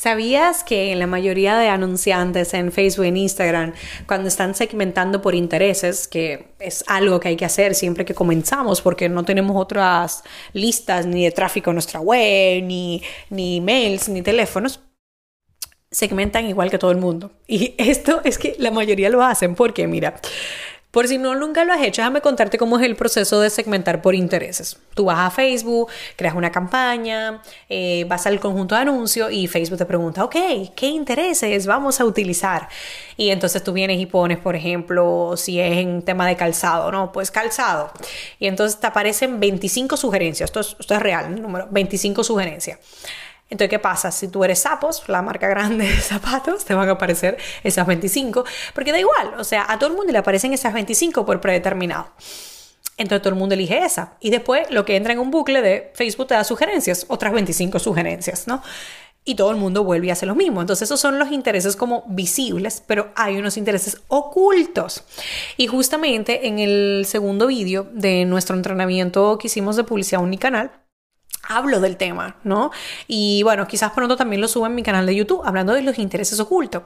¿Sabías que la mayoría de anunciantes en Facebook e Instagram, cuando están segmentando por intereses, que es algo que hay que hacer siempre que comenzamos, porque no tenemos otras listas ni de tráfico en nuestra web, ni, ni emails, ni teléfonos, segmentan igual que todo el mundo. Y esto es que la mayoría lo hacen porque, mira, por si no nunca lo has hecho, déjame contarte cómo es el proceso de segmentar por intereses. Tú vas a Facebook, creas una campaña, eh, vas al conjunto de anuncios y Facebook te pregunta, ok, ¿qué intereses vamos a utilizar? Y entonces tú vienes y pones, por ejemplo, si es en tema de calzado, ¿no? Pues calzado. Y entonces te aparecen 25 sugerencias. Esto es, esto es real, el número, 25 sugerencias. Entonces, ¿qué pasa? Si tú eres Sapos, la marca grande de zapatos, te van a aparecer esas 25, porque da igual, o sea, a todo el mundo le aparecen esas 25 por predeterminado. Entonces todo el mundo elige esa. Y después lo que entra en un bucle de Facebook te da sugerencias, otras 25 sugerencias, ¿no? Y todo el mundo vuelve y hace lo mismo. Entonces esos son los intereses como visibles, pero hay unos intereses ocultos. Y justamente en el segundo vídeo de nuestro entrenamiento que hicimos de publicidad unicanal, hablo del tema, ¿no? Y bueno, quizás pronto también lo subo en mi canal de YouTube, hablando de los intereses ocultos.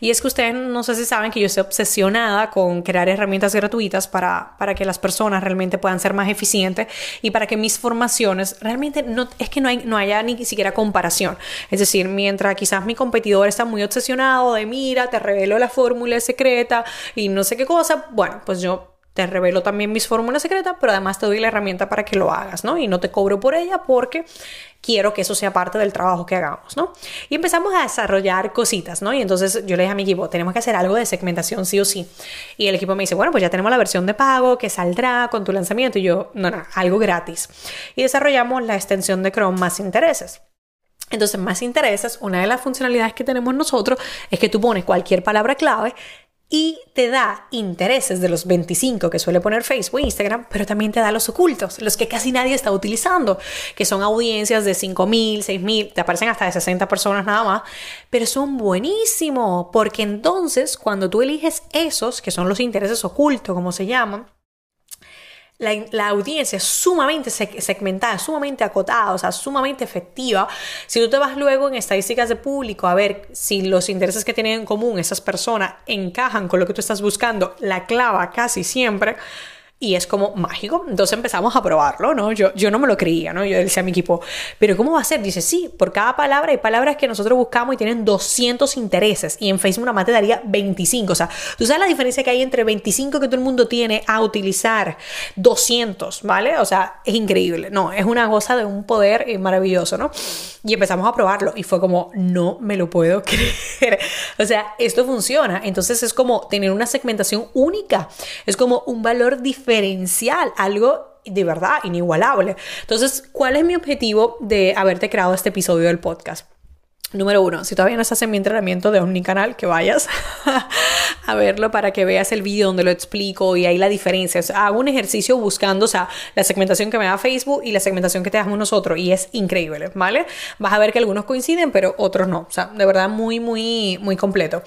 Y es que ustedes no sé si saben que yo estoy obsesionada con crear herramientas gratuitas para, para que las personas realmente puedan ser más eficientes y para que mis formaciones realmente no, es que no, hay, no haya ni siquiera comparación. Es decir, mientras quizás mi competidor está muy obsesionado de mira, te revelo la fórmula secreta y no sé qué cosa, bueno, pues yo te revelo también mis fórmulas secretas, pero además te doy la herramienta para que lo hagas, ¿no? Y no te cobro por ella porque quiero que eso sea parte del trabajo que hagamos, ¿no? Y empezamos a desarrollar cositas, ¿no? Y entonces yo le dije a mi equipo, tenemos que hacer algo de segmentación sí o sí. Y el equipo me dice, bueno, pues ya tenemos la versión de pago que saldrá con tu lanzamiento. Y yo, no, no, algo gratis. Y desarrollamos la extensión de Chrome más intereses. Entonces, más intereses, una de las funcionalidades que tenemos nosotros es que tú pones cualquier palabra clave y te da intereses de los 25 que suele poner Facebook e Instagram, pero también te da los ocultos, los que casi nadie está utilizando, que son audiencias de 5.000, 6.000, te aparecen hasta de 60 personas nada más, pero son buenísimos, porque entonces cuando tú eliges esos, que son los intereses ocultos, como se llaman, la, audiencia es sumamente segmentada, sumamente acotada, o sea, sumamente efectiva. Si tú te vas luego en estadísticas de público a ver si los intereses que tienen en común esas personas encajan con lo que tú estás buscando, la clava casi siempre y es como mágico. Entonces empezamos a probarlo, ¿no? Yo, yo no me lo creía, ¿no? Yo decía a mi equipo, ¿pero cómo va a ser? Dice, sí, por cada palabra hay palabras que nosotros buscamos y tienen 200 intereses y en Facebook una más te daría 25. O sea, tú sabes la diferencia que hay entre 25 que todo el mundo tiene a utilizar 200, ¿vale? O sea, es increíble. No, es una cosa de un poder eh, maravilloso, ¿no? Y empezamos a probarlo y fue como, no me lo puedo creer. o sea, esto funciona. Entonces es como tener una segmentación única. Es como un valor diferente algo de verdad inigualable. Entonces, ¿cuál es mi objetivo de haberte creado este episodio del podcast? Número uno, si todavía no estás en mi entrenamiento de Omnicanal, que vayas a verlo para que veas el vídeo donde lo explico y ahí la diferencia. hago un ejercicio buscando, o sea, la segmentación que me da Facebook y la segmentación que te damos nosotros y es increíble, ¿vale? Vas a ver que algunos coinciden, pero otros no. O sea, de verdad muy, muy, muy completo.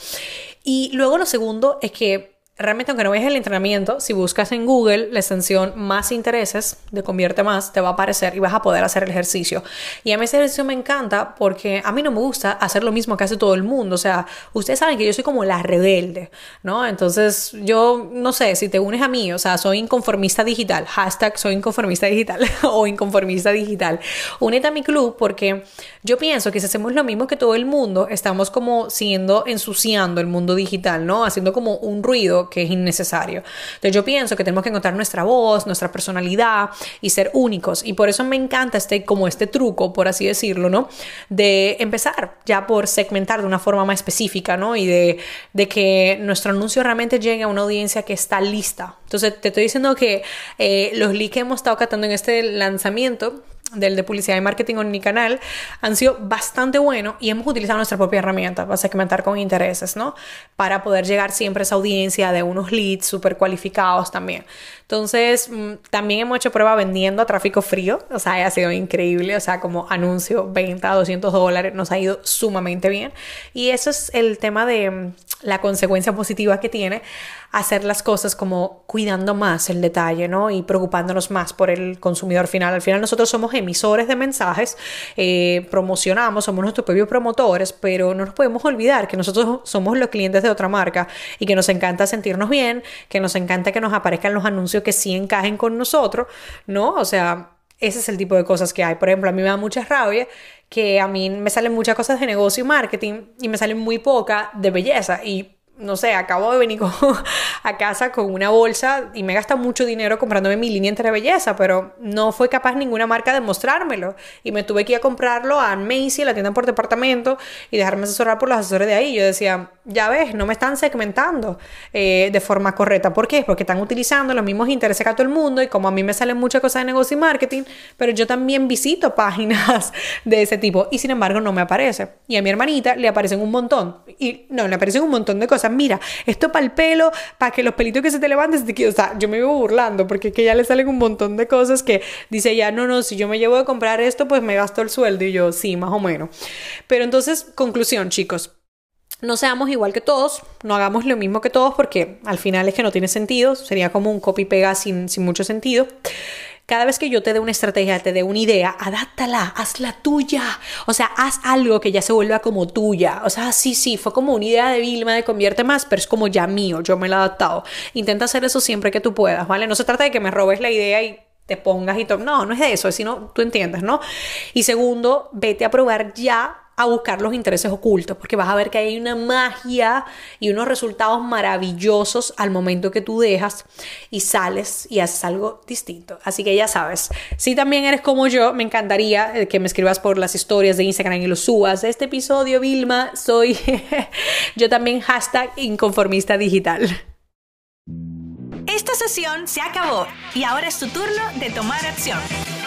Y luego lo segundo es que realmente aunque no veas el entrenamiento, si buscas en Google la extensión más intereses de convierte más, te va a aparecer y vas a poder hacer el ejercicio. Y a mí ese ejercicio me encanta porque a mí no me gusta hacer lo mismo que hace todo el mundo. O sea, ustedes saben que yo soy como la rebelde, ¿no? Entonces yo no sé, si te unes a mí, o sea, soy inconformista digital, hashtag soy inconformista digital o inconformista digital, únete a mi club porque yo pienso que si hacemos lo mismo que todo el mundo, estamos como siendo ensuciando el mundo digital, ¿no? Haciendo como un ruido que es innecesario. Entonces yo pienso que tenemos que encontrar nuestra voz, nuestra personalidad y ser únicos. Y por eso me encanta este, como este truco, por así decirlo, ¿no? De empezar ya por segmentar de una forma más específica, ¿no? Y de, de que nuestro anuncio realmente llegue a una audiencia que está lista. Entonces te estoy diciendo que eh, los leads que hemos estado catando en este lanzamiento del de publicidad y marketing en mi canal han sido bastante buenos y hemos utilizado nuestra propia herramienta para segmentar con intereses, ¿no? Para poder llegar siempre a esa audiencia de unos leads súper cualificados también. Entonces, mm, también hemos hecho prueba vendiendo a tráfico frío, o sea, ha sido increíble, o sea, como anuncio, venta, 200 dólares, nos ha ido sumamente bien. Y eso es el tema de la consecuencia positiva que tiene hacer las cosas como cuidando más el detalle, ¿no? Y preocupándonos más por el consumidor final. Al final nosotros somos emisores de mensajes, eh, promocionamos, somos nuestros propios promotores, pero no nos podemos olvidar que nosotros somos los clientes de otra marca y que nos encanta sentirnos bien, que nos encanta que nos aparezcan los anuncios que sí encajen con nosotros, ¿no? O sea, ese es el tipo de cosas que hay. Por ejemplo, a mí me da mucha rabia que a mí me salen muchas cosas de negocio y marketing y me salen muy pocas de belleza. Y no sé, acabo de venir a casa con una bolsa y me gasta mucho dinero comprándome mi línea entre belleza, pero no fue capaz ninguna marca de mostrármelo. Y me tuve que ir a comprarlo a Macy, la tienda por departamento, y dejarme asesorar por los asesores de ahí. Yo decía, ya ves, no me están segmentando eh, de forma correcta. ¿Por qué? Porque están utilizando los mismos intereses que a todo el mundo y como a mí me salen muchas cosas de negocio y marketing, pero yo también visito páginas de ese tipo y sin embargo no me aparece. Y a mi hermanita le aparecen un montón. Y no, le aparecen un montón de cosas mira, esto para el pelo, para que los pelitos que se te levanten, te... o sea, yo me vivo burlando porque que ya le salen un montón de cosas que dice ya, no, no, si yo me llevo a comprar esto, pues me gasto el sueldo y yo, sí, más o menos. Pero entonces, conclusión, chicos. No seamos igual que todos, no hagamos lo mismo que todos porque al final es que no tiene sentido, sería como un copy-pega sin, sin mucho sentido. Cada vez que yo te dé una estrategia, te dé una idea, adáptala, hazla tuya. O sea, haz algo que ya se vuelva como tuya. O sea, sí, sí, fue como una idea de Vilma de convierte más, pero es como ya mío, yo me la he adaptado. Intenta hacer eso siempre que tú puedas, ¿vale? No se trata de que me robes la idea y te pongas y todo. No, no es de eso, es sino tú entiendes, ¿no? Y segundo, vete a probar ya a buscar los intereses ocultos, porque vas a ver que hay una magia y unos resultados maravillosos al momento que tú dejas y sales y haces algo distinto. Así que ya sabes, si también eres como yo, me encantaría eh, que me escribas por las historias de Instagram y lo subas. Este episodio, Vilma, soy yo también hashtag inconformista digital. Esta sesión se acabó y ahora es tu turno de tomar acción.